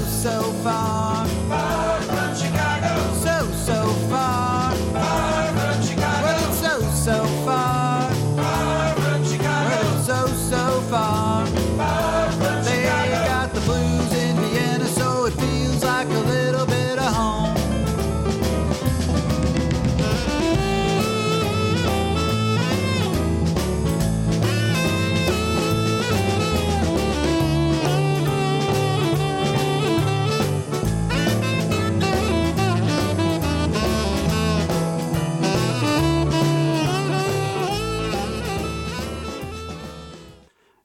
so. Far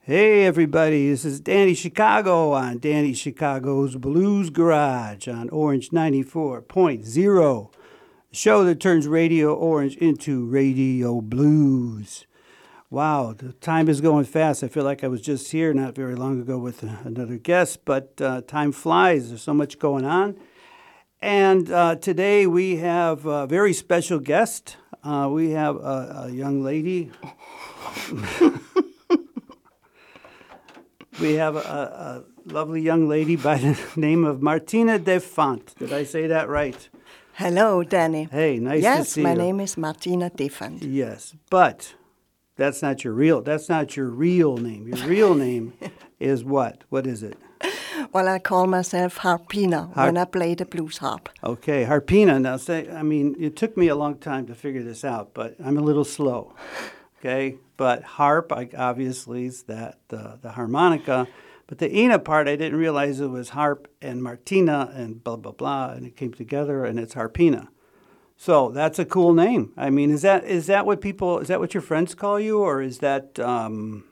Hey, everybody, this is Danny Chicago on Danny Chicago's Blues Garage on Orange 94.0, the show that turns Radio Orange into Radio Blues. Wow, the time is going fast. I feel like I was just here not very long ago with another guest, but uh, time flies. There's so much going on. And uh, today we have a very special guest. Uh, we have a, a young lady. we have a, a, lovely young lady by the name of Martina Defant. Did I say that right? Hello, Danny. Hey, nice yes, to see you. Yes, my name is Martina Defant. Yes, but that's not your real. That's not your real name. Your real name is what? What is it? Well, I call myself Harpina Har- when I play the blues harp. Okay, Harpina. Now, say, I mean, it took me a long time to figure this out, but I'm a little slow. Okay, but harp, I, obviously, is that the the harmonica. But the Ina part, I didn't realize it was harp and Martina and blah blah blah, and it came together, and it's Harpina. So that's a cool name. I mean, is that is that what people is that what your friends call you, or is that um,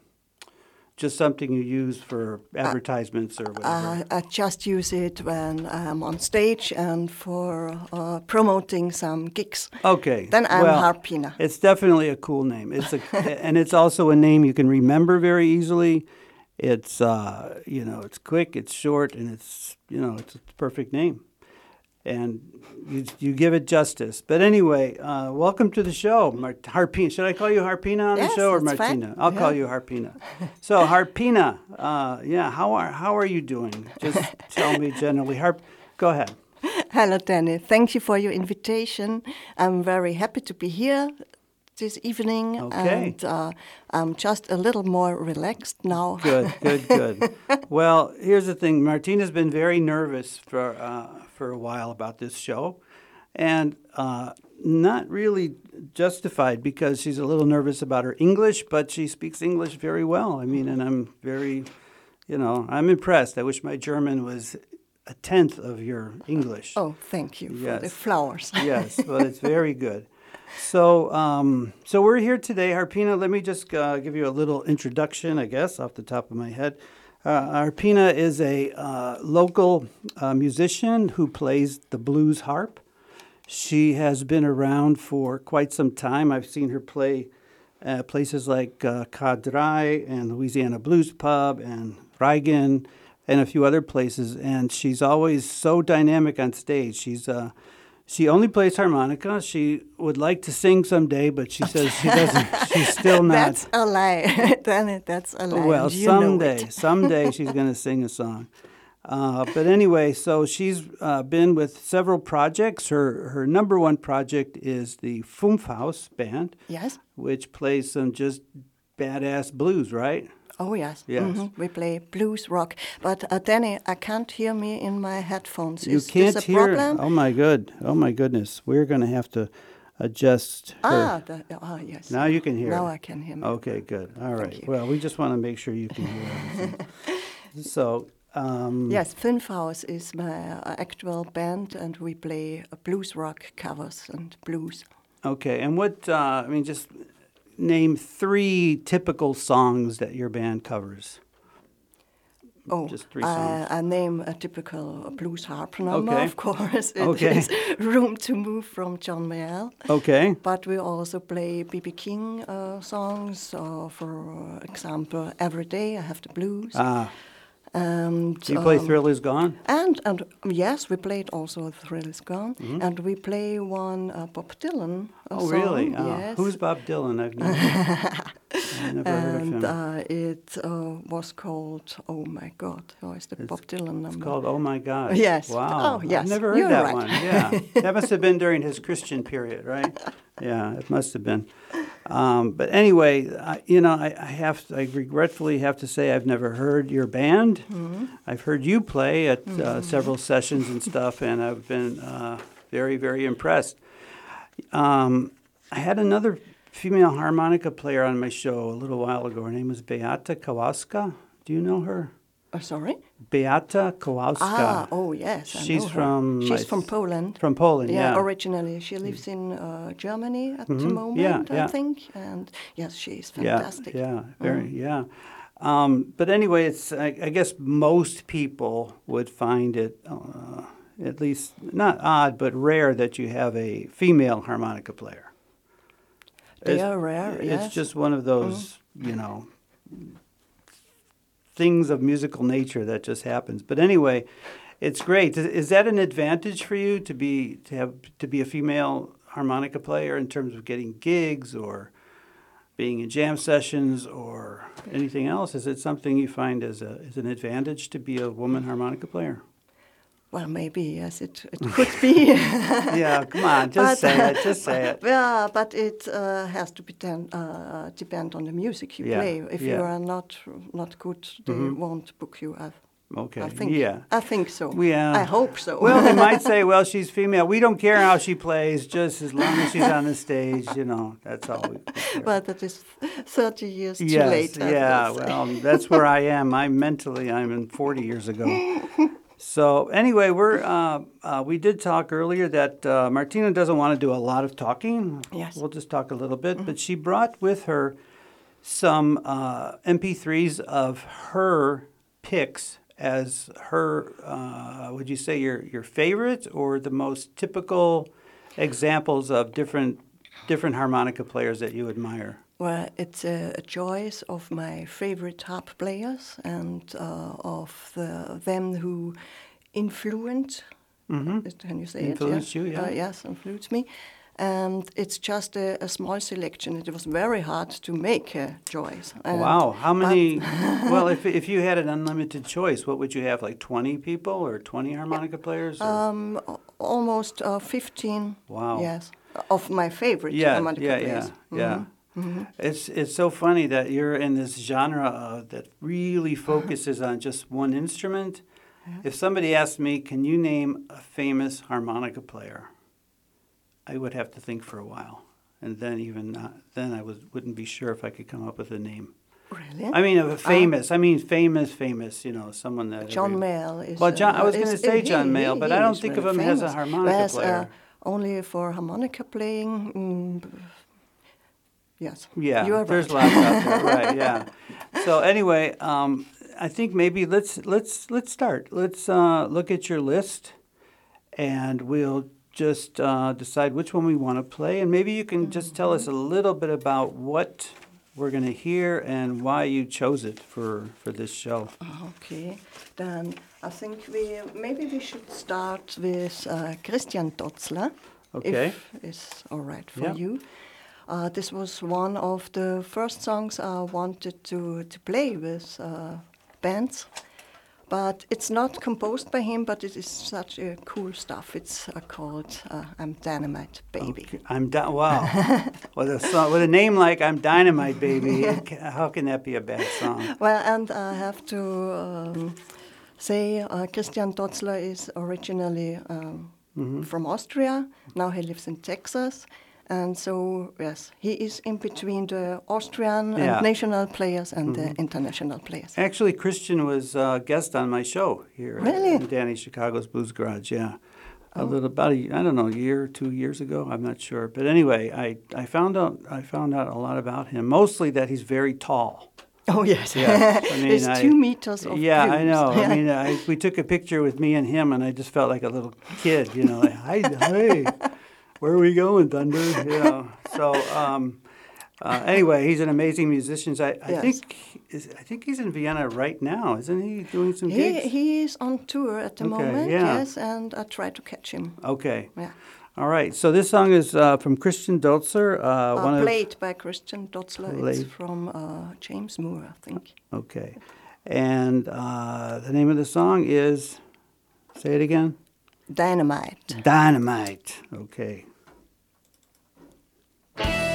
just something you use for advertisements or whatever? Uh, I just use it when I'm on stage and for uh, promoting some gigs. Okay. Then I'm well, Harpina. It's definitely a cool name. It's a, and it's also a name you can remember very easily. It's uh, you know, it's quick, it's short, and it's you know, it's a perfect name. And you, you give it justice. But anyway, uh, welcome to the show, Mar- Harpina. Should I call you Harpina on Yes, the show or that's fine. Martina? I'll call you Harpina. So Harpina, uh, yeah, how are how are you doing? Just tell me generally. Harp, go ahead. Hello, Danny. Thank you for your invitation. I'm very happy to be here this evening. Okay. And uh, I'm just a little more relaxed now. Good, good, good. well, here's the thing. Martina's been very nervous for uh, for a while about this show, and uh, not really justified because she's a little nervous about her English, but she speaks English very well. I mean, and I'm very, you know, I'm impressed. I wish my German was a tenth of your English. Oh, thank you for the flowers. yes, but it's very good. So, um, so we're here today, Harpina. Let me just uh, give you a little introduction, I guess, off the top of my head. Uh, Harpina is a uh, local uh, musician who plays the blues harp. She has been around for quite some time. I've seen her play uh, places like uh, and Louisiana Blues Pub and Reigen and a few other places. And she's always so dynamic on stage. She's uh, she only plays harmonica. She would like to sing someday, but she says she doesn't. She's still not. That's a lie. That's a lie. Well, you someday, someday she's going to sing a song. Uh, but anyway, so she's uh, been with several projects. Her her number one project is the Fünfhaus band, Yes? which plays some just badass blues, right? Oh, yes. Yes. Mhm. We play blues rock. But, uh, Danny, I can't hear me in my headphones. You Is can't this a hear. problem? Oh my good. Oh my goodness. We're going to have to adjust. Ah, the, oh, yes. Now you can hear. Now it. I can hear me. Okay, good. All right. Well, we just want to make sure you can hear everything. so, um, Yes, Fünfhaus is my uh, actual band, and we play blues rock covers and blues. okay. And what, uh, I mean, just name three typical songs that your band covers. Oh, Just three uh, songs. I name a typical blues harp number, Okay. of course. It Okay. is Room to Move from John Mayall. Okay. But we also play B.B. King uh, songs. Uh, for example, Every Day I Have the Blues. Ah, And You play um, Thrill Is Gone? And and um, yes, we played also "Thrill Is Gone," Mm-hmm. and we play one uh, Bob Dylan. Oh, really? song, Oh, Yes. Who's Bob Dylan? I've never, I've never heard of and him. uh, it uh, was called "Oh My God." How is the Bob Dylan number? It's called Oh My God. Yes. Wow. Oh, yes. I've never heard You're that right. one. Yeah. that must have been during his Christian period, right? Yeah, it must have been. Um, but anyway, I, you know, I, I have, I regretfully have to say, I've never heard your band. Mm-hmm. I've heard you play at uh, several sessions and stuff, and I've been uh, very, very impressed. Um, I had another female harmonica player on my show a little while ago. Her name was Beata Kowalska. Do you know her? Uh, sorry. Beata Kowalska. Ah, oh yes. I She's from, She's from Poland. From Poland, yeah. Mm-hmm. originally she lives in uh, Germany at the moment, yeah. I think. And yes, she's yeah, fantastic. yeah, very, yeah. Um, but anyway, it's I, I guess most people would find it uh, at least not odd, but rare that you have a female harmonica player. They It's- are rare, It's yes. just one of those, you know, things of musical nature that just happens. But anyway, it's great. Is, that an advantage for you to be to have to be a female harmonica player in terms of getting gigs or being in jam sessions or anything else? Is it something you find as a as an advantage to be a woman harmonica player? Well, maybe yes, it, it could be. yeah, come on, just But- say it. Just say it. yeah, but it uh, has to be ten, uh, depend on the music you Yeah, play. If you are not not good, they won't book you. I, Okay. I think. Yeah. I think so. Yeah. I hope so. Well, they might say, well, she's female. We don't care how she plays, just as long as she's on the stage, you know, that's all we care. but that is thirty years too late. I yeah, well, that's where I am. I'm mentally, I'm in 40 years ago. So anyway, we're uh, uh, we did talk earlier that uh, Martina doesn't want to do a lot of talking. Yes. We'll just talk a little bit, but she brought with her some uh, MP3s of her picks as her. Uh, would you say your your favorite or the most typical examples of different different harmonica players that you admire? Well, it's a, a choice of my favorite harp players and uh, of the, them who influenced. Can you say. Influenced it? you, yeah. Uh, yes, influenced me. And it's just a, a small selection. It was very hard to make a choice. And- Wow, how many? well, if if you had an unlimited choice, what would you have? Like twenty people or twenty harmonica players? or- Um, almost uh, 15. Wow. Yes, of my favorite yeah, harmonica yeah, players. yeah, yeah. It's it's so funny that you're in this genre uh, that really focuses on just one instrument. If somebody asked me, "Can you name a famous harmonica player?" I would have to think for a while, and then even not, then I was wouldn't be sure if I could come up with a name. Really? I mean, of a famous. I mean, famous, famous. You know, someone that. John every- Mayall is. Well, John- I was gonna is- say he- John Mayall, he- but he I don't think of him as a harmonica Whereas, player. Uh, only for harmonica playing. Mm, yes. Yeah, you are there's right. lots out there, right? Yeah. So anyway, um, I think maybe let's let's let's start. Let's uh, look at your list, and we'll just uh, decide which one we want to play, and maybe you can just tell us a little bit about what we're going to hear and why you chose it for for this show. Okay, then I think we maybe we should start with uh, Christian Dozzler. Okay. If it's all right for Yeah. you. Uh, this was one of the first songs I wanted to, to play with uh, bands. But it's not composed by him, but it is such a cool stuff. It's uh, called uh, I'm Dynamite Baby. Okay, I'm di- wow. with a song, with a name like I'm Dynamite Baby, how can that be a bad song? Well, and I have to um, say uh, Christian Dozzler is originally um, Mm-hmm. from Austria. Now he lives in Texas. And so, yes, he is in between the Austrian Yeah. Mm-hmm. and national players and the international players. Actually, Christian was a guest on my show here Really? in Danny Chicago's Blues Garage. Yeah, a little about a I don't know a year or two years ago. I'm not sure, but anyway, I, I found out I found out a lot about him. Mostly that he's very tall. Oh, yes. Yeah, I mean, it's I- two meters of yeah, I know. I mean, I, we took a picture with me and him, and I just felt like a little kid. You know, like hi, hey, where are we going, Thunder? You know. So, um, Uh, anyway, he's an amazing musician. I, I Yes. think is, I think he's in Vienna right now, isn't he? Doing some He, gigs. he is on tour at the Okay, moment, yeah. yes, and I try to catch him. Okay. Yeah. All right. So this song is uh, from Christian Dozzler. Uh, Uh, one of played by Christian Dozzler. It's Played. from uh, James Moore, I think. okay, and uh, the name of the song is. Say it again. Dynamite. Dynamite. Okay. Well,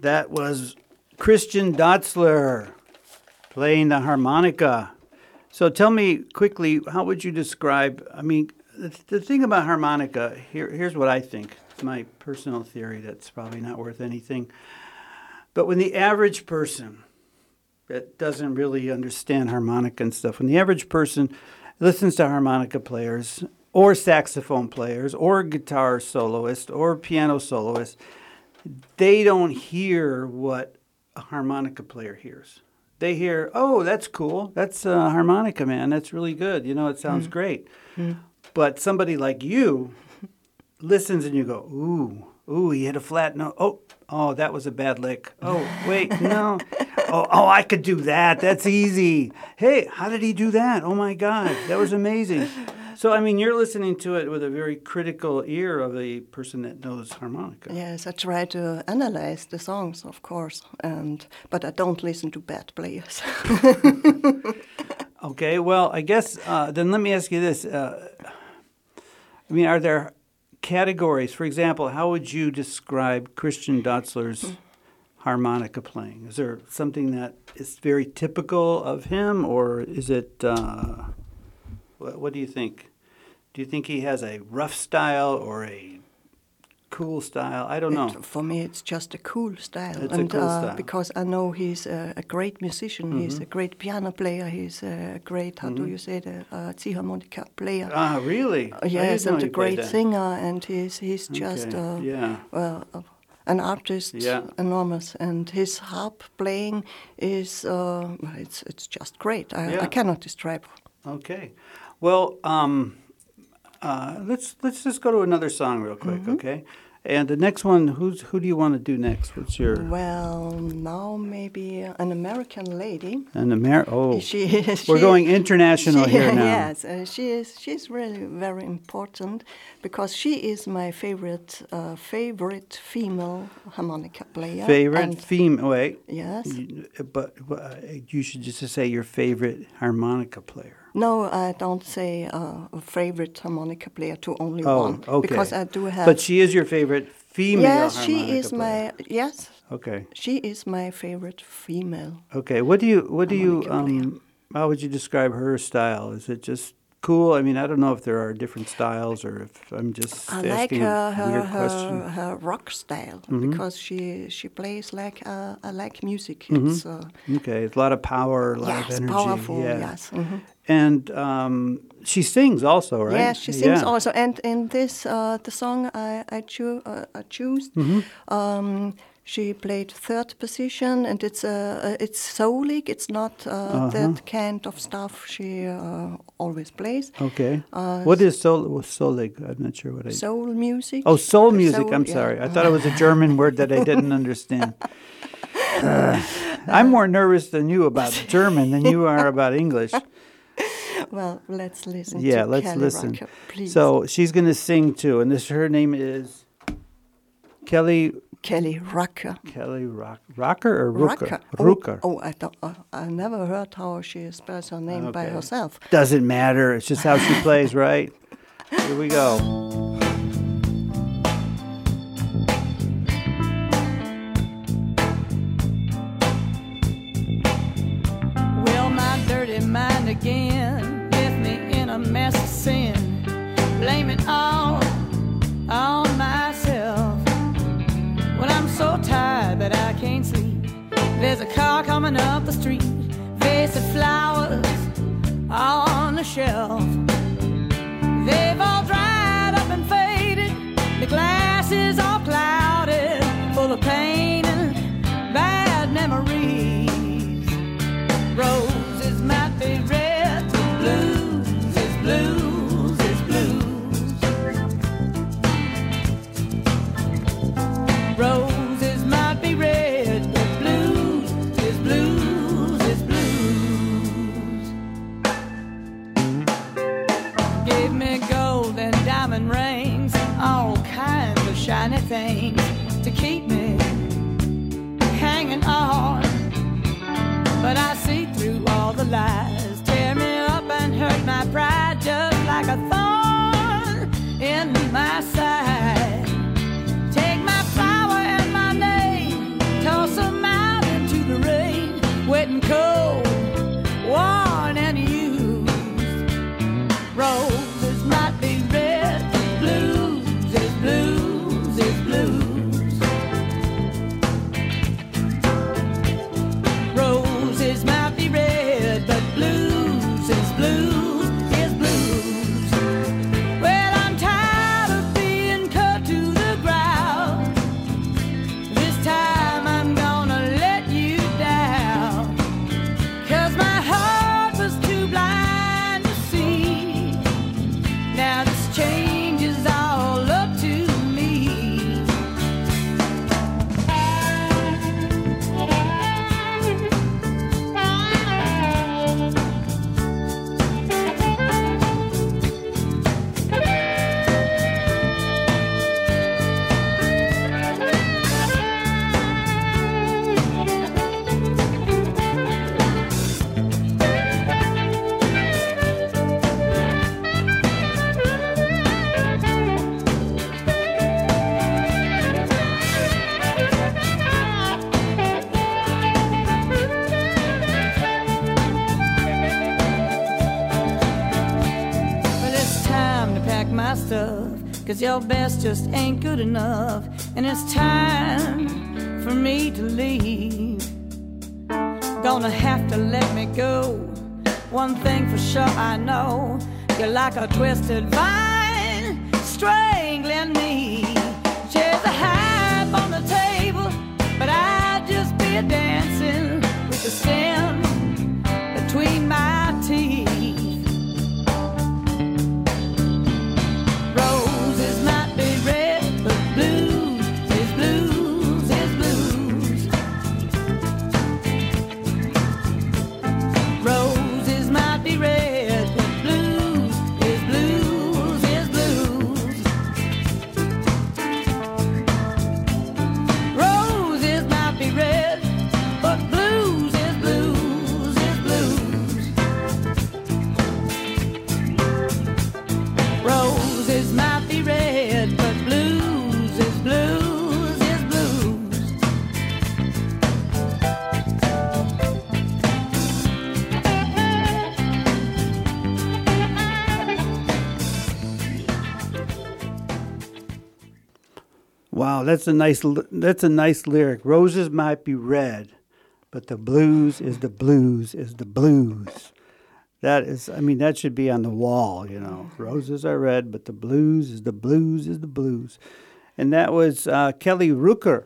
That was Christian Dozzler playing the harmonica. So tell me quickly, how would you describe? I mean, the, the thing about harmonica, here, here's what I think. It's my personal theory that's probably not worth anything. But when the average person that doesn't really understand harmonica and stuff, when the average person listens to harmonica players or saxophone players or guitar soloist or piano soloist, they don't hear what a harmonica player hears. They hear, oh, that's cool. That's a harmonica, man. That's really good. You know, it sounds mm. great. Mm. But somebody like you listens and you go, ooh, ooh, he hit a flat note. Oh, oh, that was a bad lick. Oh, wait, no. Oh, oh, I could do that. That's easy. Hey, how did he do that? Oh my God, that was amazing. So, I mean, you're listening to it with a very critical ear of a person that knows harmonica. Yes, I try to analyze the songs, of course, and but I don't listen to bad players. Okay, well, I guess uh, then let me ask you this. Uh, I mean, are there categories? For example, how would you describe Christian Dozzler's harmonica playing? Is there something that is very typical of him, or is it, uh, what, what do you think? Do you think he has a rough style or a cool style. I don't know. It- for me, it's just a cool style, It's a and cool uh, style. Mm-hmm. because I know he's a, a great musician. He's a great piano player. He's a great, how do you say it, a, a harmonica player. Ah, really? Uh, yes, and a great singer, and he's he's just Okay, uh, yeah. well, uh, an artist, Yeah. enormous, and his harp playing is uh, it's it's just great. I, Yeah. I cannot describe. Okay. Well, um, uh, let's let's just go to another song real quick, Mm-hmm. okay? And the next one, who's who do you want to do next? What's your Well, now maybe an American lady. an Amer? Oh, She, is, we're she- going international she- here now. Yes, uh, she is. She's really very important because she is my favorite uh, favorite female harmonica player. Favorite female? Wait, Yes. You- but uh, you should just say your favorite harmonica player. No, I don't say uh, a favorite harmonica player to only Oh, one okay. because I do have. But she is your favorite female yes, she is player. my yes, Okay. she is my favorite female. Okay. What do you what do you um how would you describe her style? Is it just cool? I mean, I don't know if there are different styles or if I'm just I like her a her, weird her, question. Mm-hmm. her rock style because she she plays like uh, I like music. Mm-hmm. It's uh, Okay, it's a lot of power, a lot of energy. powerful. yeah. Yes. mhm. And um, she sings also, right? Yes, she sings Yeah. also, and in this uh, the song I I, choo- uh, I choose, Mm-hmm. um, she played third position, and it's uh, uh, it's soulig. It's not uh, Uh-huh. that kind of stuff she uh, always plays. Okay. Uh, what is soul solig? I'm not sure what I. Soul music. oh, soul music. Soul, I'm yeah. sorry. I thought it was a German word that I didn't understand. I'm more nervous than you about German than you are about English. Well, let's listen. Yeah, let's Kelly listen. Rocker, please. So she's going to sing too, and this her name is Kelly Kelly Rocker. Kelly Rock, Rocker or Rooker? Rocker. Oh, oh I, uh, I never heard how she spells her name by Okay. herself. Doesn't matter. It's just how she plays, right? Here we go. Coming up the street, vase of flowers on the shelf. They've all dried just ain't good enough. And it's time for me to leave. Gonna have to let me go. One thing for sure I know you're like a twisted vine strangling me. Chairs a half on the table, but I'd just be a dancing that's a nice that's a nice lyric. Roses might be red, but the blues is the blues is the blues. That is, I mean, that should be on the wall. You know, roses are red, but the blues is the blues is the blues, and that was uh, Kelly Rooker.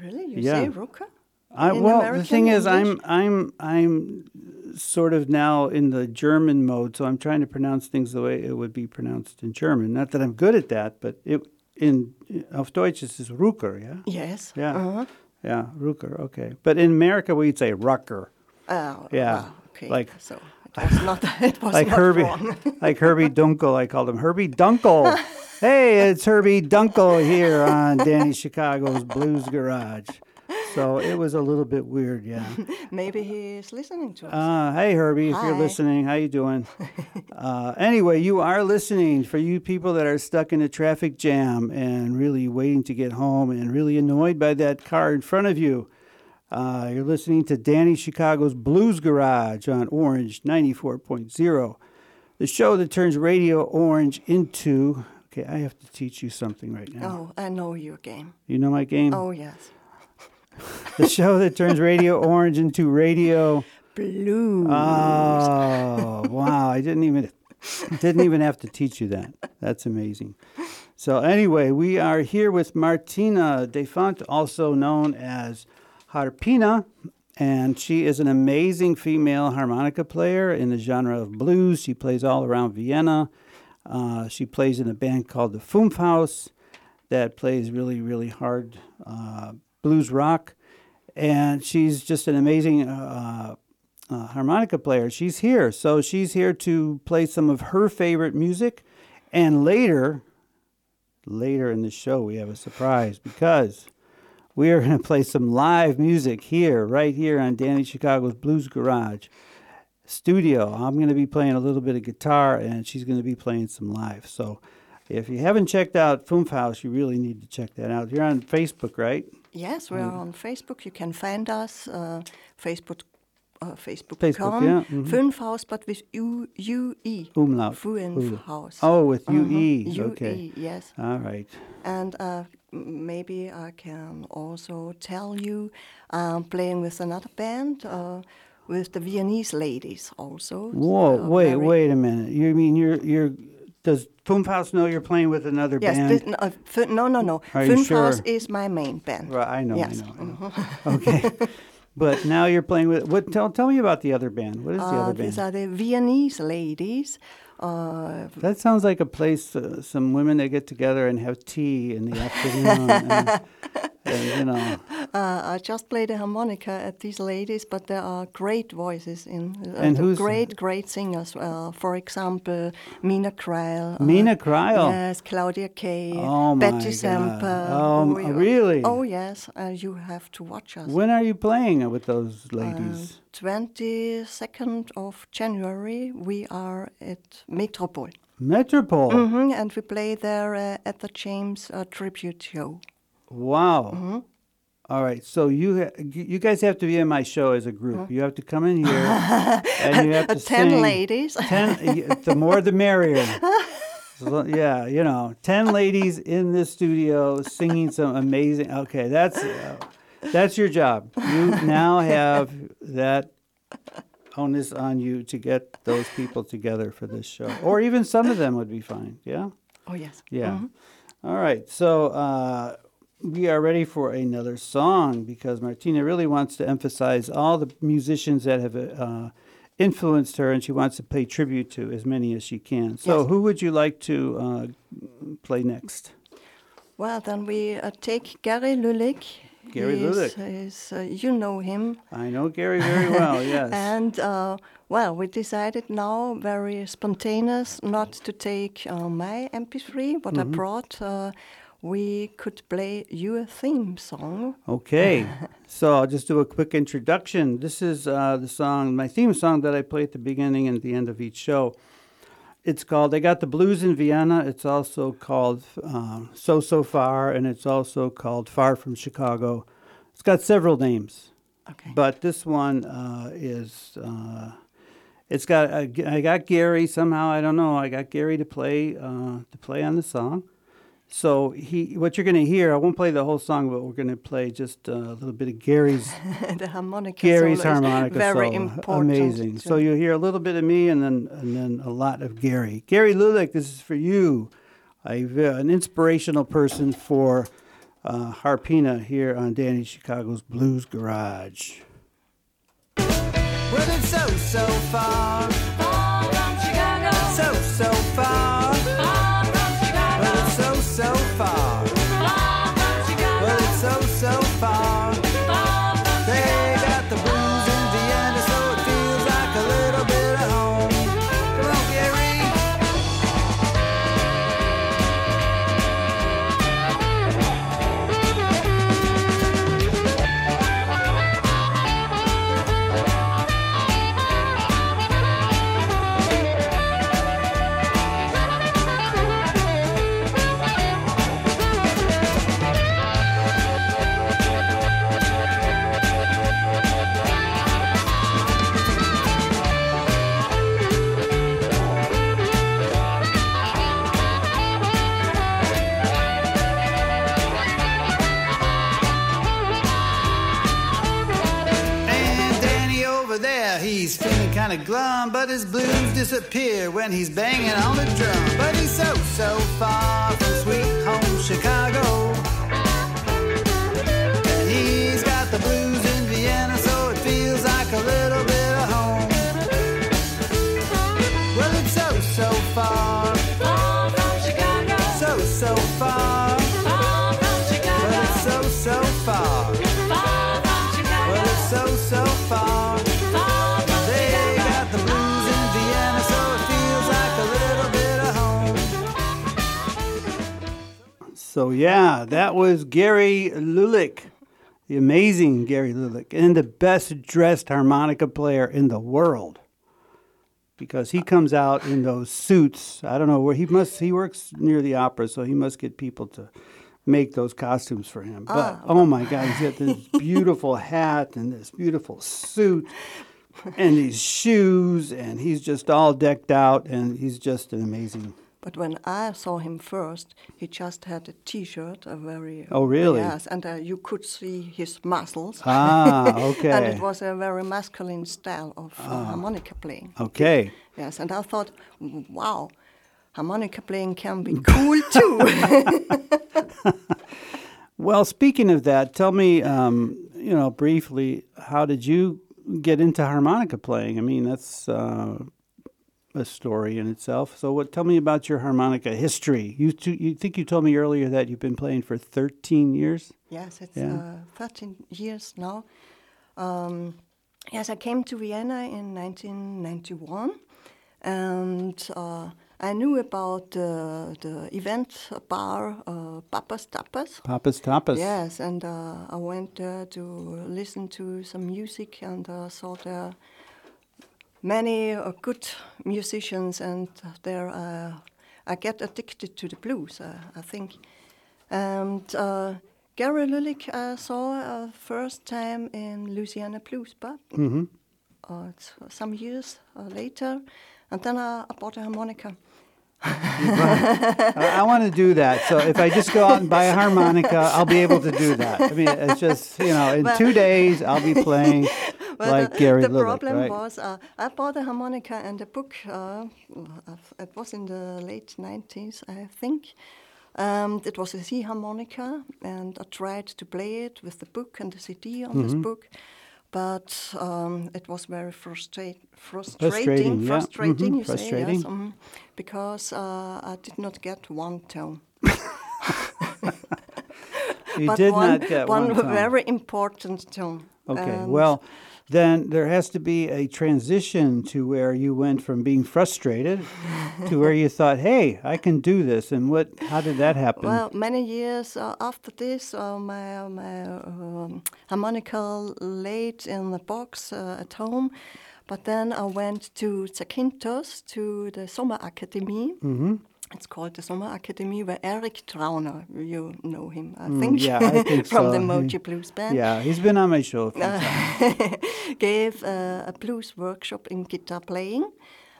Really? You Yeah. say Ruka? I, well, the American thing is, I'm I'm I'm sort of now in the German mode, so I'm trying to pronounce things the way it would be pronounced in German. Not that I'm good at that, but it in auf Deutsch is Rucker, yeah. Yes. Yeah. Uh-huh. Yeah, Rucker. Okay, but in America we'd say Rucker, Oh, Yeah, okay. like- so it was not. It was like not Herbie, wrong. like Herbie Dunkel. I called him Herbie Dunkel. hey, it's Herbie Dunkel here on Danny Chicago's Blues Garage. So it was a little bit weird, yeah. Maybe he's listening to us. Uh, hey Herbie, if you're listening, how you doing? uh, anyway, you are listening. For you people that are stuck in a traffic jam and really waiting to get home and really annoyed by that car in front of you, uh, you're listening to Danny Chicago's Blues Garage on Orange 94.0, the show that turns Radio Orange into. Okay, I have to teach you something right now. oh, I know your game. You know my game? Oh yes, The show that turns Radio Orange into Radio. blue. Oh wow! I didn't even didn't even have to teach you that. That's amazing. So anyway, we are here with Martina Defont, also known as Harpina, and she is an amazing female harmonica player in the genre of blues. She plays all around Vienna. Uh, she plays in a band called the Fünfhaus that plays really, really hard uh, blues rock. And she's just an amazing uh, uh, harmonica player. She's here. So she's here to play some of her favorite music. And later, later in the show, we have a surprise because we are going to play some live music here, right here on Danny Chicago's Blues Garage studio. I'm going to be playing a little bit of guitar, and she's going to be playing some live. So if you haven't checked out Fünfhaus, you really need to check that out. You're on Facebook, right? Yes, we are on Facebook. You can find us uh, Facebook. Uh, Facebook. Facebook, yeah, mhm. Fünfhaus, but with U U E. Umlaut. Fünfhaus. Oh, with. UE. UE, Okay. yes. All right. And uh, maybe I can also tell you I'm playing with another band, uh, with the Viennese ladies also. Whoa, wait, wait a minute. You mean you're you're does Fünfhaus know you're playing with another Yes, band? no, uh, Fün- no, no, no. Are you sure? is my main band. Right, I know, Yes. Mm-hmm. I know, I know. okay. But now you're playing with what tell tell me about the other band. What is the Uh, other band? these are the Viennese ladies. Uh, That sounds like a place uh, some women that get together and have tea in the afternoon and, and you know uh, I just play the harmonica at these ladies, but there are great voices in. Uh, And who's- great, great singers. Uh, for example, Mina Kreil. uh, Mina Kreil? Yes, Claudia Kay. Oh, Betty. Semper. Um, we- really? Oh yes, uh, you have to watch us. when are you playing with those ladies? 22nd of January, we are at Metropole. Metropole. hmm and we play there uh, at the James uh, Tribute Show. Wow. Mm-hmm. All right, so you ha- you guys have to be in my show as a group. You have to come in here and you have to Uh-huh. Ten sing. ladies. Ten. The more, the merrier. So, yeah, you know, 10 ladies in the studio singing some amazing. Okay, that's uh, that's your job. You now have that onus on you to get those people together for this show. Or even some of them would be fine. Yeah? Oh yes. Yeah. All right. So uh, we are ready for another song because Martina really wants to emphasize all the musicians that have uh, influenced her, and she wants to pay tribute to as many as she can. So, Yes. who would you like to uh, play next? Well, then we uh, take Gary Lulik. Gary He is- Lulik. is, uh, you know him. I know Gary very well. Yes. And uh, well, we decided now, very spontaneous, not to take uh, my MP3, what I Mm-hmm. brought. Uh, we could play your theme song. Okay, so I'll just do a quick introduction. This is uh, the song, my theme song that I play at the beginning and the end of each show. It's called They Got the Blues in Vienna." It's also called uh, "So So Far," and it's also called "Far from Chicago." It's got several names, Okay. but this one uh, is. Uh, it's got I I got Gary somehow I don't know I got Gary to play uh, to play on the song. So he, what you're going to hear, I won't play the whole song, but we're going to play just uh, a little bit of Gary's the harmonica Gary's solo is harmonica very solo. important. Amazing. So you'll hear a little bit of me, and then and then a lot of Gary. Gary Lulick, this is for you, a, ve- an inspirational person for uh, Harpina here on Danny Chicago's Blues Garage. Well, it's so, so far. Kind of glum, but his blues disappear when he's banging on the drum. But he's so, so far from sweet home Chicago. So yeah, that was Gary Lulick, the amazing Gary Lulick, and the best dressed harmonica player in the world. Because he comes out in those suits. I don't know where he must. He works near the opera, so he must get people to make those costumes for him. Ah, but oh my God, he's got this beautiful hat and this beautiful suit and these shoes, and he's just all decked out, and he's just an amazing But when I saw him first, he just had a T-shirt, a very Oh, really? yes, and uh, you could see his muscles. Ah, okay. and it was a very masculine style of uh, Ah. harmonica playing. Okay. Yes, and I thought, wow, harmonica playing can be cool too. Well, speaking of that, tell me, um, you know, briefly, how did you get into harmonica playing? I mean, that's uh, a story in itself. So, what? Tell me about your harmonica history. You, you think you told me earlier that you've been playing for 13 years? yes, it's Yeah. uh, 13 years now. Um, yes, I came to Vienna in 1991, and uh, I knew about uh, the event bar uh, Papas Tapas. Papas Tapas. Yes, and uh, I went there to listen to some music and uh, saw there many uh, good musicians, and there uh, I get addicted to the blues, uh, I think. And uh, Gary Lulick I saw uh, first time in Louisiana Blues Bar. Mm-hmm. Uh, some years uh, later, and then I, I bought a harmonica. I, I want to do that. So if I just go out and buy a harmonica, I'll be able to do that. I mean, it's just you know, in two days I'll be playing Well, like the, Gary the Lillet, problem right? was uh, I bought a harmonica and a book. Uh, it was in the late 90s, I think. Um, it was a C harmonica, and I tried to play it with the book and the CD on Mm-hmm. this book, but um, it was very frustra- Frustrating, frustrating. yeah. Frustrating, Mhm, you say, yes, mhm, because uh, I did not get one tone. You but did one, not get one one. tone. very important tone. Okay, And well, then there has to be a transition to where you went from being frustrated to where you thought, "Hey, I can do this." And what? How did that happen? Well, many years uh, after this, uh, my, my um, harmonica laid in the box uh, at home. But then I went to Zakynthos, to the Sommerakademie. Mm-hmm. It's called the Summer Academy, where Eric Trauner, you know him, I think, Mm, yeah, I think from so. the He- Mojo Blues Band, yeah, he's been on my show. A few times. gave uh, a blues workshop in guitar playing.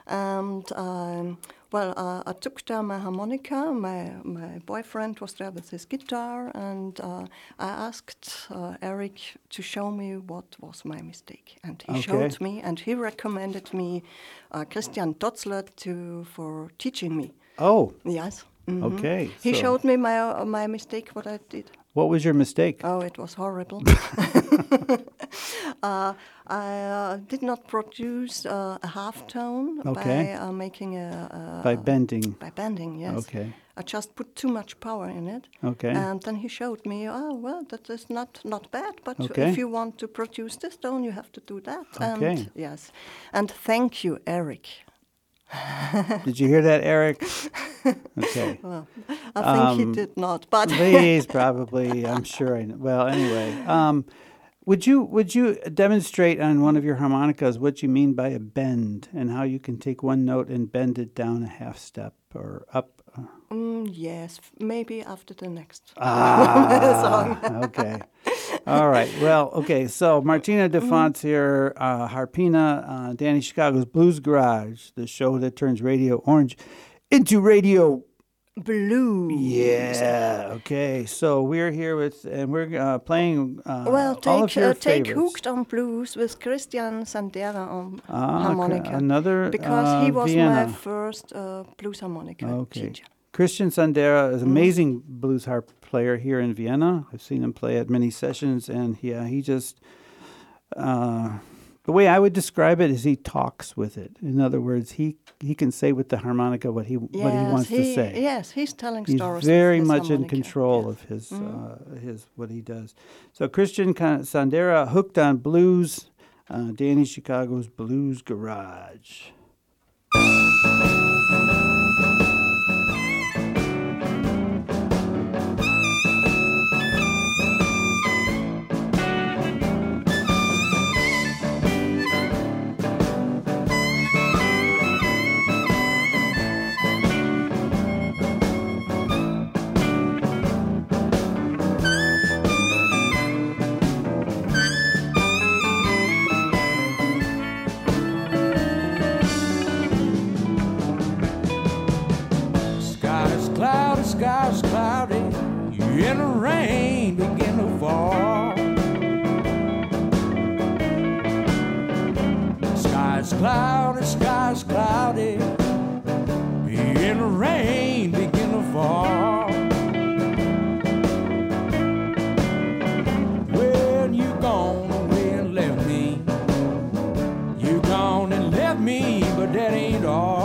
And um, well, uh, I took down my harmonica. My my boyfriend was there with his guitar, and uh, I asked uh, Eric to show me what was my mistake, and he Okay. showed me, and he recommended me uh, Christian Dozzler to for teaching me. Oh, Yes. mhm. Okay, He so- showed me my uh, my mistake, what I did. what was your mistake? Oh, it was horrible. uh, I uh, did not produce uh, a half tone Okay. by uh, making a, a By bending. by bending. Yes. Okay. I just put too much power in it. Okay. And then he showed me, oh well, that is not not bad, but Okay. if you want to produce this tone, you have to do that. Okay. And yes. And thank you, Eric. Did you hear that, Eric? Okay. I think Um, he did not, but Please, probably. I'm sure I know. Well, anyway, um, would you would you demonstrate on one of your harmonicas what you mean by a bend and how you can take one note and bend it down a half step or up? uh, Mm, yes, maybe after the next Ah, okay. All right. Well, okay. So Martina DeFonts here, uh, Harpina, uh, Danny Chicago's Blues Garage, the show that turns Radio Orange into Radio blue. Yeah. Okay. So we're here with, and we're uh, playing uh, Well, all of take uh, take. Hooked on Blues with Christian Sandera on Ah, okay. harmonica. Another, because he uh, was Vienna. my first uh, blues harmonica Okay. teacher. Christian Sandera Mm-hmm. is an amazing blues harp player here in Vienna. I've seen him play at many sessions, and yeah, he just. Uh, the way I would describe it is he talks with it. In other words, he he can say with the harmonica what he what he Yes, wants to say. Yes, he's telling He's stories. very much in control yeah. of his uh, his what he does. So Christian Sandera, hooked on blues, uh, Danny Chicago's Blues Garage. And the rain begin to fall. Sky's cloudy, sky's cloudy, and the rain begin to fall. Well, you gone away and left me. You gone and left me, but that ain't all.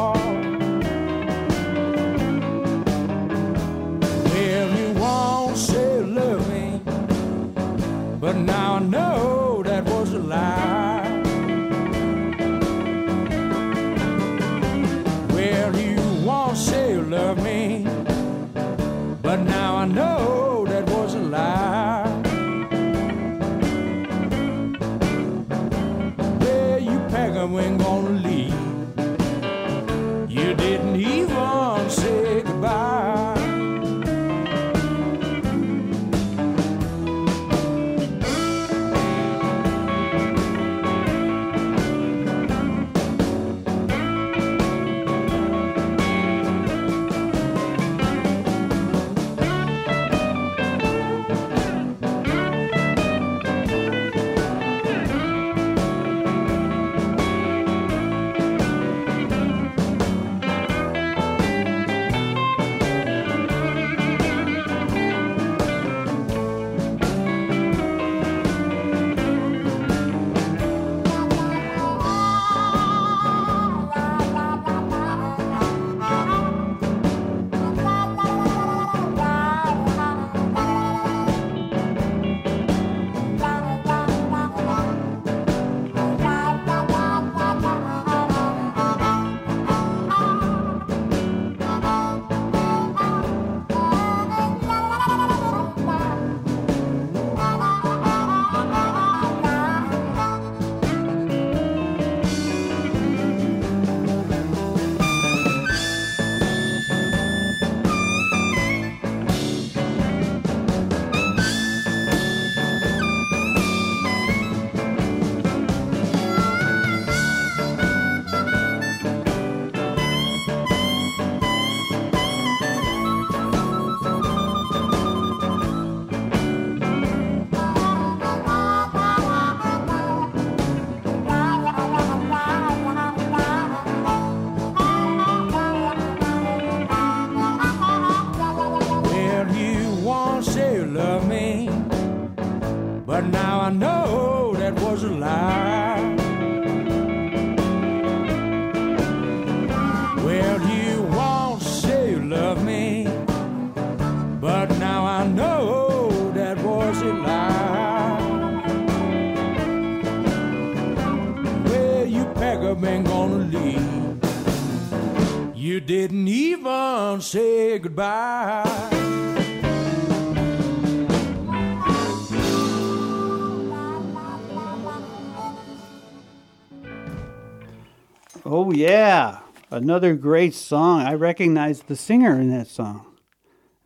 Another great song. I recognize the singer in that song,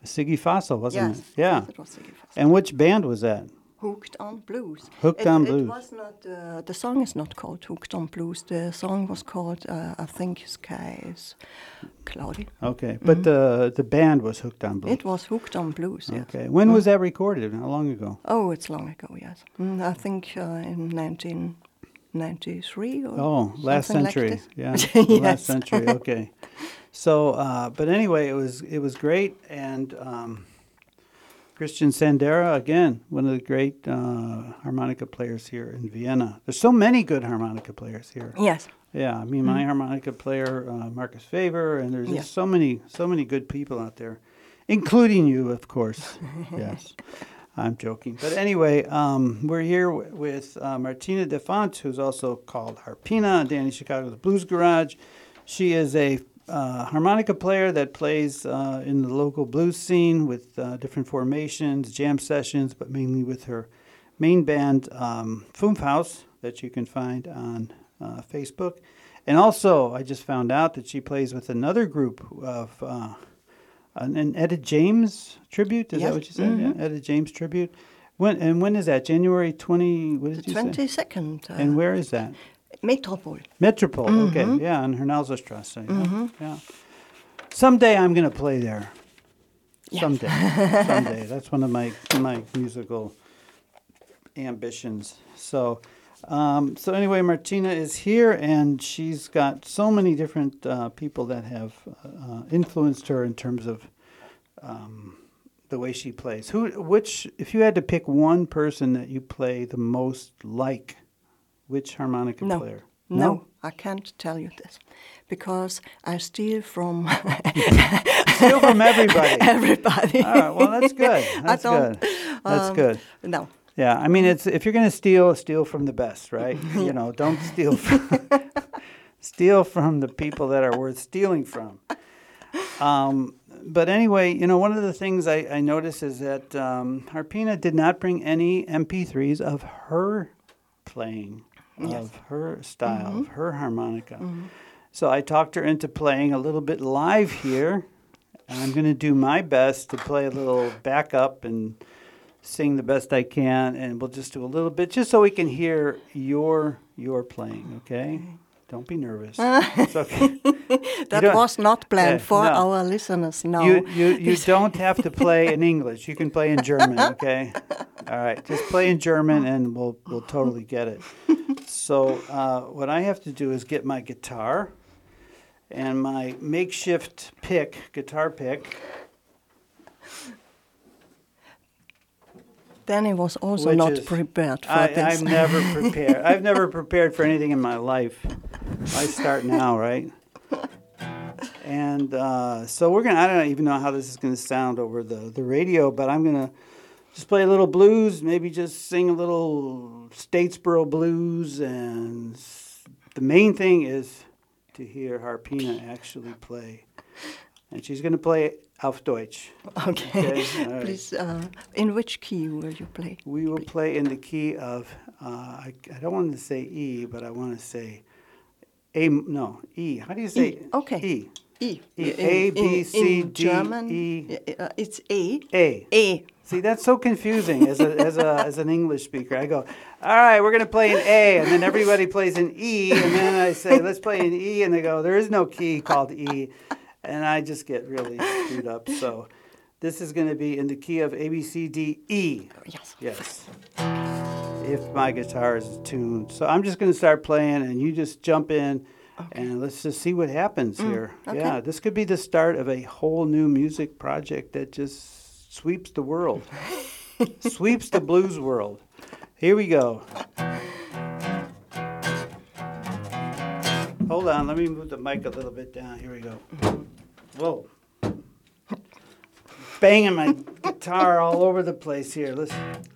Siggi Fassl, wasn't Yes. it? Yeah. It was Siggi Fassl. And which band was that? Hooked on Blues. Hooked it, on it Blues. was not. Uh, the song is not called Hooked on Blues. The song was called, uh, I think, Sky is Cloudy. Okay, but the the band was Hooked on Blues. Mm-hmm. It was Hooked on Blues. Yes. Okay, when was that recorded? How long ago? Oh, it's long ago. Yes. Mm, I think uh, in 1993 or. Oh, last something like century. yeah, the last century. Okay. So, uh, but anyway, it was it was great, and um, Christian Sandera again, one of the great uh, harmonica players here in Vienna. There's so many good harmonica players here. Yes. Yeah, I mean, my harmonica player, uh, Marcus Faber, and there's Yeah. just so many, so many good people out there, including you, of course. yes, I'm joking. But anyway, um, we're here w- with uh, Martina Defont, who's also called Harpina, Danny Chicago's Blues Garage. She is a uh, harmonica player that plays uh, in the local blues scene with uh, different formations, jam sessions, but mainly with her main band, um, House, that you can find on uh, Facebook. And also, I just found out that she plays with another group of uh, an, an Etta James tribute. Is that what you said? Mm-hmm. Yeah, Etta James tribute. When and when is that? January twenty. What did The you say? 22nd. Uh, And where is that? Metropole. Metropole. Okay, mm-hmm. yeah, on Hernalserstrasse. Yeah, mm-hmm. yeah. Someday I'm going to play there. Someday, someday. That's one of my my musical ambitions. So, um, so anyway, Martina is here, and she's got so many different uh, people that have uh, influenced her in terms of um, the way she plays. Who, which, if you had to pick one person that you play the most like, which harmonica No. player? No, no, I can't tell you this because I steal from Steal from everybody. everybody. All right, well, that's good. That's don't, good. That's um, good. No. Yeah, I mean, it's if you're going to steal, steal from the best, right? you know, don't steal from steal from the people that are worth stealing from. Um, but anyway, you know, one of the things I, I noticed is that um, Harpina did not bring any MP3s of her playing, of her style, of her harmonica. So I talked her into playing a little bit live here. And I'm going to do my best to play a little backup and sing the best I can, and we'll just do a little bit just so we can hear your your playing. Okay, don't be nervous. it's okay. That was not planned for no. our listeners. No. You you you don't have to play in English. You can play in German. Okay. All right. Just play in German, and we'll we'll totally get it. So uh, what I have to do is get my guitar and my makeshift pick, guitar pick. Danny was also Which not is- prepared for I, this. I'm never prepared. I've never prepared for anything in my life. I start now, right? And uh, so we're gonna. I don't even know how this is gonna sound over the the radio, but I'm gonna just play a little blues. Maybe just sing a little Statesboro blues, and the main thing is to hear Harpina actually play. And she's gonna play auf Deutsch. okay. Okay. Please, uh, in which key will you play? We will play in the key of, uh, I, I don't want to say E, but I want to say A, no, E. How do you say? E, okay. E. E. E, A, B, in- C, in D, German, E. uh, it's A. A. A. See, that's so confusing as, a, as, a, as an English speaker. I go, all right, we're going to play in A, and then everybody plays in E, and then I say, let's play in E, and they go, there is no key called E, and I just get really screwed up. So this is going to be in the key of A, B, C, D, E. Yes. Yes. If my guitar is tuned. So I'm just going to start playing and you just jump in and let's just see what happens mm, here. okay. Yeah, this could be the start of a whole new music project that just sweeps the world, sweeps the blues world. Here we go. Hold on, let me move the mic a little bit down. Here we go. Whoa. Banging my guitar all over the place here. Listen.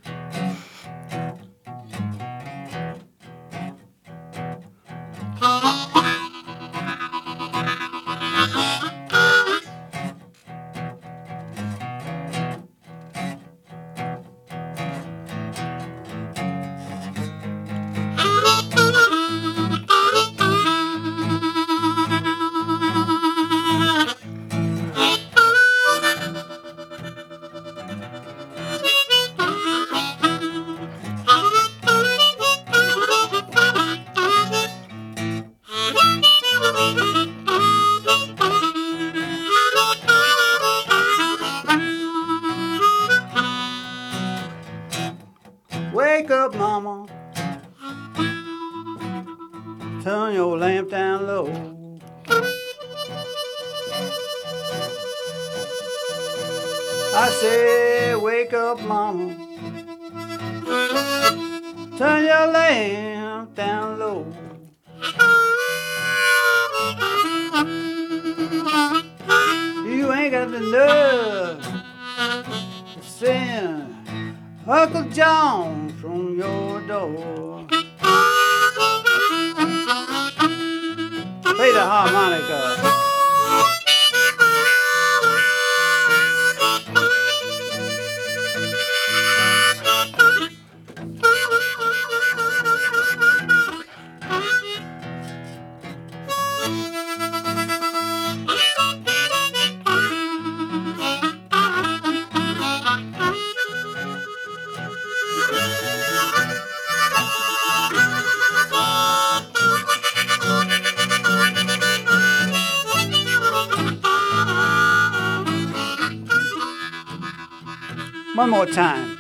One more time.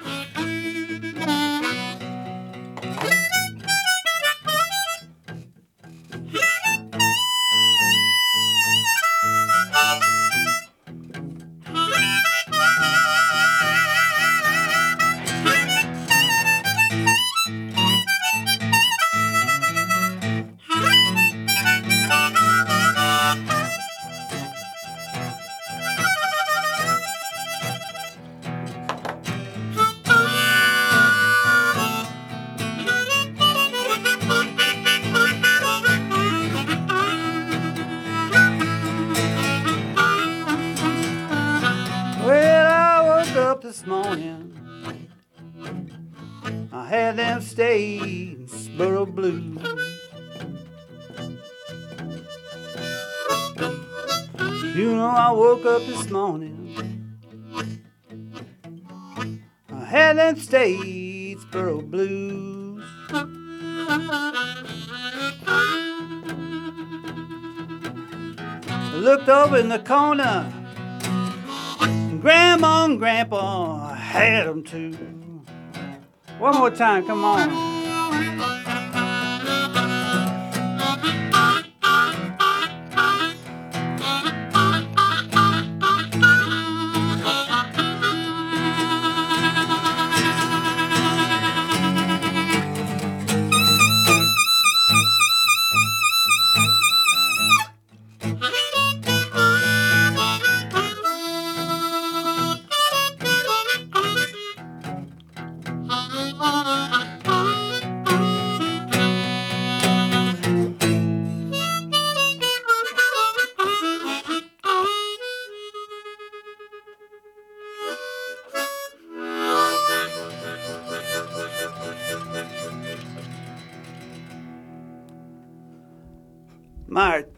The corner. Grandma and Grandpa had them too. One more time, come on.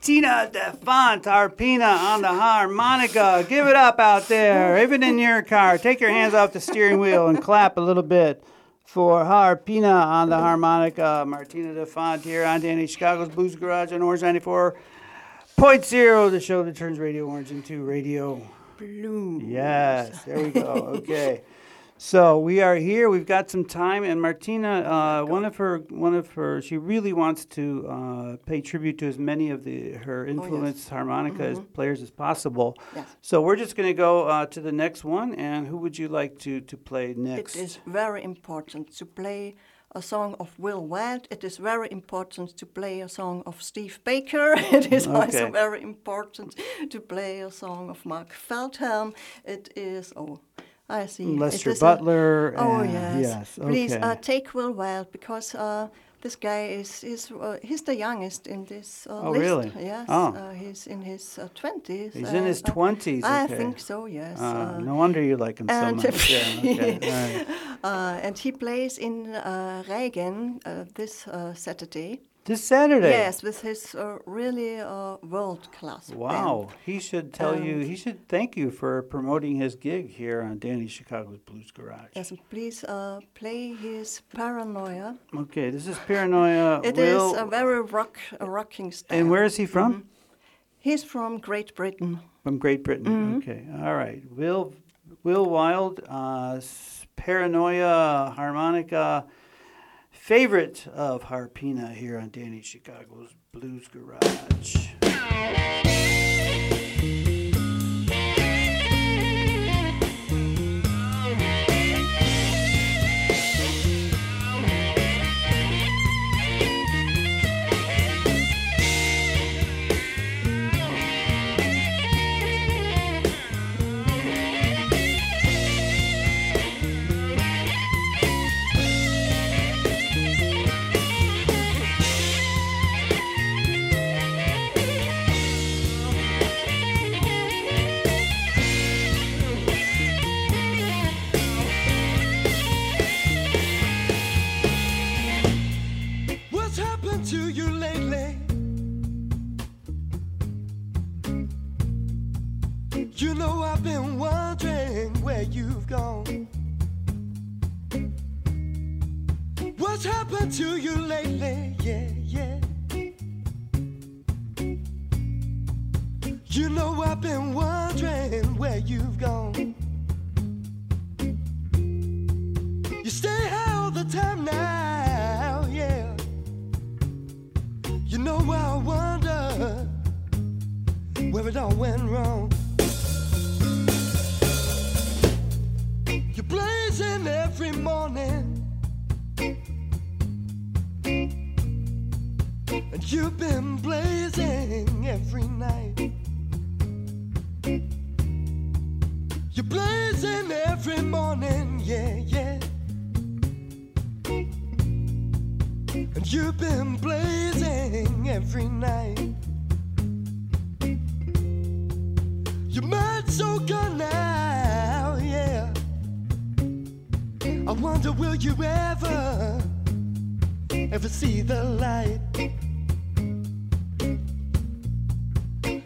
Martina Defont Arpina on the harmonica. Give it up out there, even in your car. Take your hands off the steering wheel and clap a little bit for Harpina on the harmonica. Martina Defont here on Danny Chicago's Blues Garage on Orange 94.0, the show that turns Radio Orange into Radio Blue. Yes, there we go. Okay. So we are here. We've got some time, and Martina, uh, one of her, one of her, she really wants to uh, pay tribute to as many of the her influenced harmonica as players as possible. Yes. So we're just going to go uh, to the next one. And who would you like to to play next? It is very important to play a song of Will Wade. It is very important to play a song of Steve Baker. It is also very important to play a song of Mark Feltham. It is oh. I see. Lester Butler. oh and- yes. yes. Please okay. uh, take Will Wade because uh, this guy is is uh, he's the youngest in this uh, Oh, list. really? Yes. Oh. Uh, he's in his uh, twenties. He's in his 20s, I think so. Yes. Uh, uh, no wonder you like him so much. Yeah, okay. right. uh, and he plays in uh, Regen uh, this uh, Saturday. This Saturday. Yes, with his uh, really uh, world class. Wow, he should tell you. Um, He should thank you for promoting his gig here on Danny Chicago's Blues Garage. Yes, please uh, play his Paranoia. Okay, this is Paranoia. It is Will, a very rock, a rocking style. and where is he from? Mm-hmm. He's from Great Britain. From Great Britain. Mm-hmm. Okay, all right. Will Will Wilde, uh, Paranoia harmonica, favorite of Harpina here on Danny Chicago's Blues Garage. You're blazing every morning, yeah, yeah. And you've been blazing every night. Your mind's so gone now, yeah. I wonder, will you ever, ever see the light?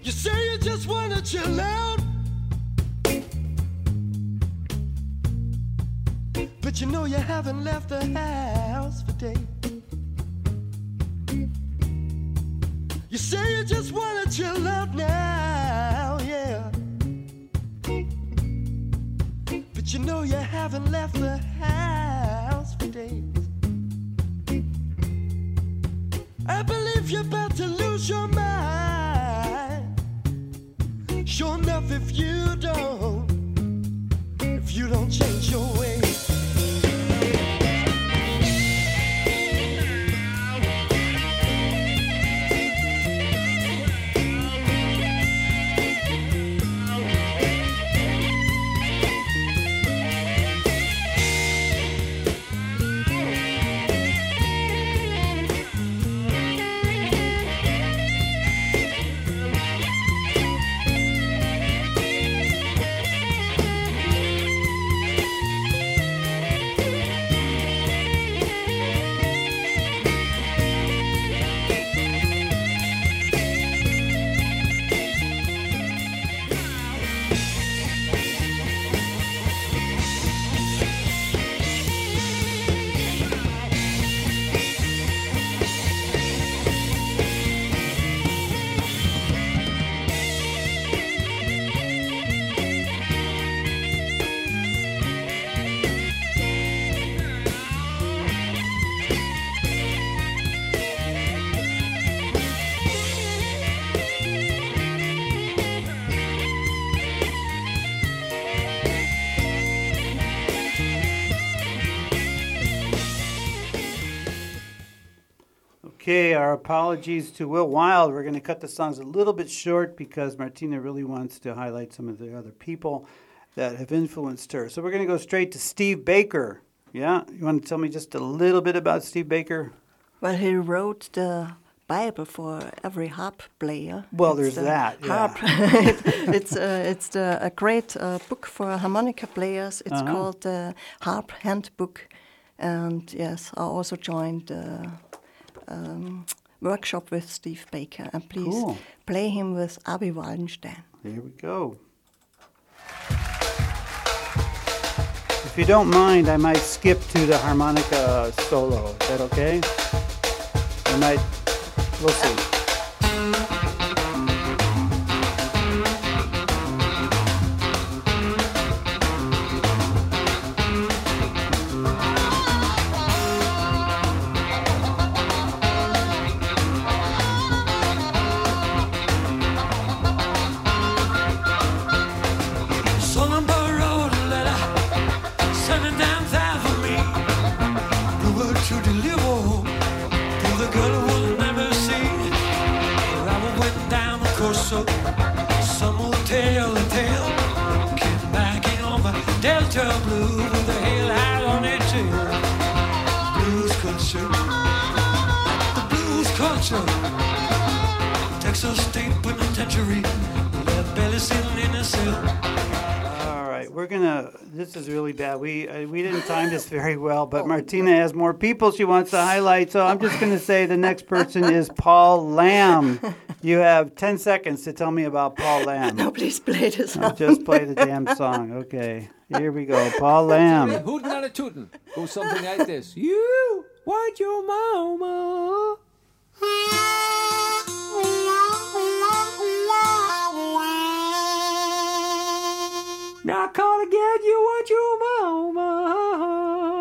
You say you just wanna chill out. You know you haven't left the house for days. You say you just wanna chill out now, yeah. But you know you haven't left the house for days. I believe you're about to lose your mind. Sure enough, if you don't, if you don't change your Okay, our apologies to Will Wilde. We're going to cut the songs a little bit short because Martina really wants to highlight some of the other people that have influenced her. So we're going to go straight to Steve Baker. Yeah, you want to tell me just a little bit about Steve Baker? Well, he wrote the Bible for every harp player. Well, It's there's the that, yeah. Harp. it's uh, it's the, a great uh, book for harmonica players. It's Uh-huh. called the Harp Handbook, and yes, I also joined the um, workshop with Steve Baker. And please Cool. play him with Abi Wallenstein. Here we go. If you don't mind, I might skip to the harmonica solo. Is that okay? I might, we'll see. All right, we're gonna. This is really bad. We uh, we didn't time this very well, but Martina has more people she wants to highlight. So I'm just gonna say the next person is Paul Lamb. You have ten seconds to tell me about Paul Lamb. No, please play this No, song. just play the damn song. Okay, here we go. Paul Lamb. Hootin' and a tootin' goes something like this. You want your mama. Now call again, you want your mama.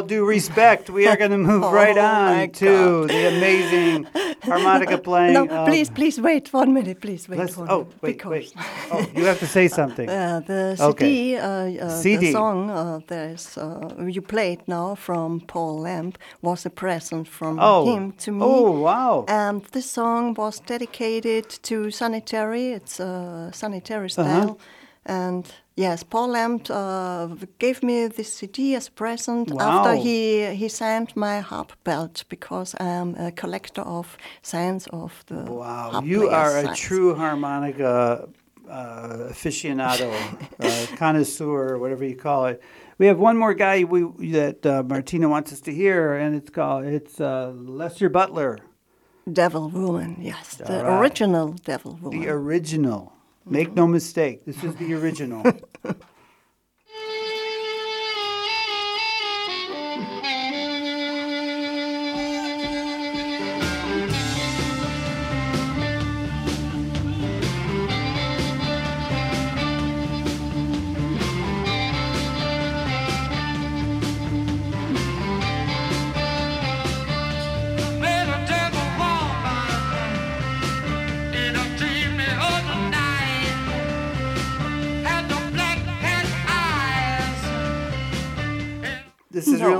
All due respect, we are going to move right Oh, my on to the amazing harmonica playing. No, of- please, please wait one minute. Please wait let's- one oh, minute. wait, because wait. Oh, you have to say something. Uh, the Okay. CD, uh, uh, CD. the song uh, there's, uh, you played now from Paul Lamb was a present from Oh. him to me. Oh, wow. And this song was dedicated to Sonny Terry. It's uh, Sonny Terry Uh-huh. style. And yes, Paul Lamb uh, gave me this CD as a present after he he signed my harp belt because I'm a collector of signs of the Wow, you are a signs. true harmonica uh, aficionado, uh, connoisseur, whatever you call it. We have one more guy we that uh, Martina wants us to hear, and it's called it's uh, Lester Butler, Devil Woman, yes, the All right. original Devil Woman. the original. Make no mistake, this is the original.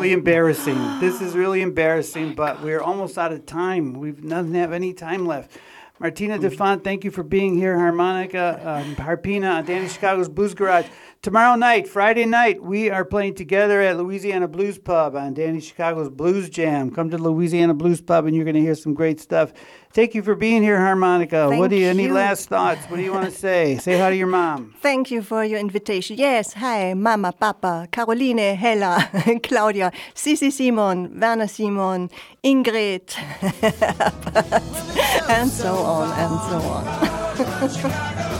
really embarrassing. This is really embarrassing, but we're almost out of time. We doesn't have any time left. Martina DeFont, thank you for being here. Harmonica, um, Harpina on Danny Chicago's Blues Garage. Tomorrow night, Friday night, we are playing together at Louisiana Blues Pub on Danny Chicago's Blues Jam. Come to Louisiana Blues Pub and you're going to hear some great stuff. Thank you for being here, Harmonica. what Thank do you, any last thoughts? What do you want to say? say hi to your mom. Thank you for your invitation. Yes, hi, Mama, Papa, Caroline, Hella, Claudia, Sisi Simon, Werner Simon, Ingrid, and so on and so on.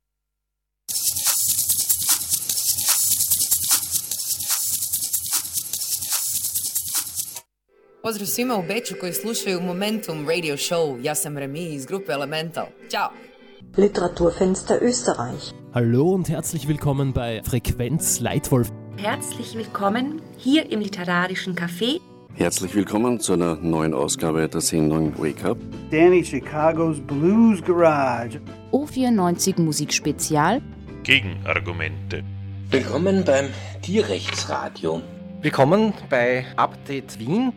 Pozdrav svima u Beču koji slušaju Momentum Radio Show. Ja sam Remi iz grupe Elemental. Ćao! Literaturfenster Österreich. Hallo und herzlich willkommen bei Frequenz Leitwolf. Herzlich willkommen hier im Literarischen Café. Herzlich willkommen zu einer neuen Ausgabe der Sendung Wake Up. Danny Chicago's Blues Garage. O94 Musikspezial. Gegenargumente. Willkommen beim Tierrechtsradio. Willkommen bei Update Wien.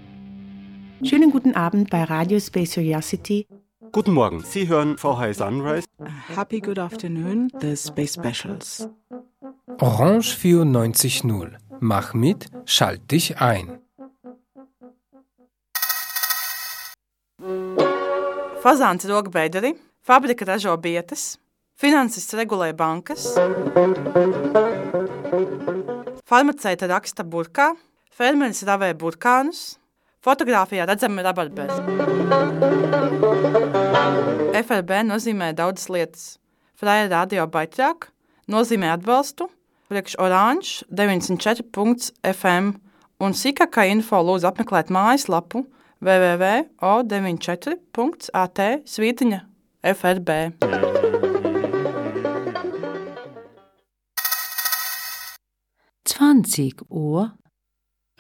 Schönen guten Abend bei Radio Space Curiosity. Guten Morgen, Sie hören VH Sunrise. Happy good afternoon, the Space Specials. Orange 94.0. Mach mit, schalt dich ein. Fazāns rog bederi, fabrika ražo bietas, finansists regulē bankas, farmaceita raksta burkā, fermeris ravē burkānus, fotografijā redzami rabarberi. FRB nozīmē daudzas lietas. Fraja radio baitrāk nozīmē atbalstu, priekš oranž 94.fm un sīkākā info lūdzu apmeklēt mājaslapu www.o94.at svītiņa FRB. Zwanzig Uhr.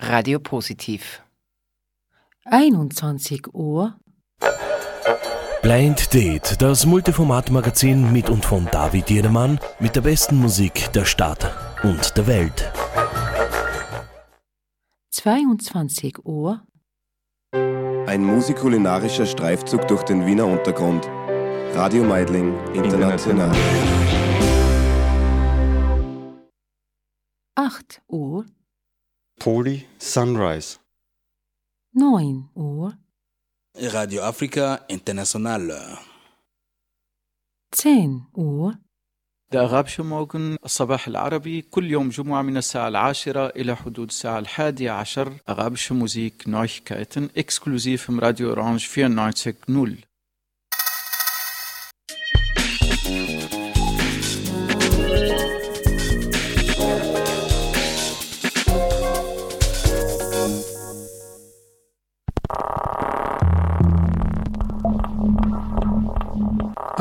Radio Positiv. 21 Uhr. Blind Date, das Multiformat-Magazin mit und von David Jedermann mit der besten Musik der Stadt und der Welt. 22 Uhr. Ein musikulinarischer Streifzug durch den Wiener Untergrund. Radio Meidling International. 8 Uhr. Poli Sunrise. 9 Uhr. Radio Afrika International. 10 Uhr. الأغاب موغن الصباح العربي كل يوم جمعة من الساعة العاشرة إلى حدود الساعة الحادية عشر أغابش موزيك Neuigkeiten exklusiv im Radio Orange 94.0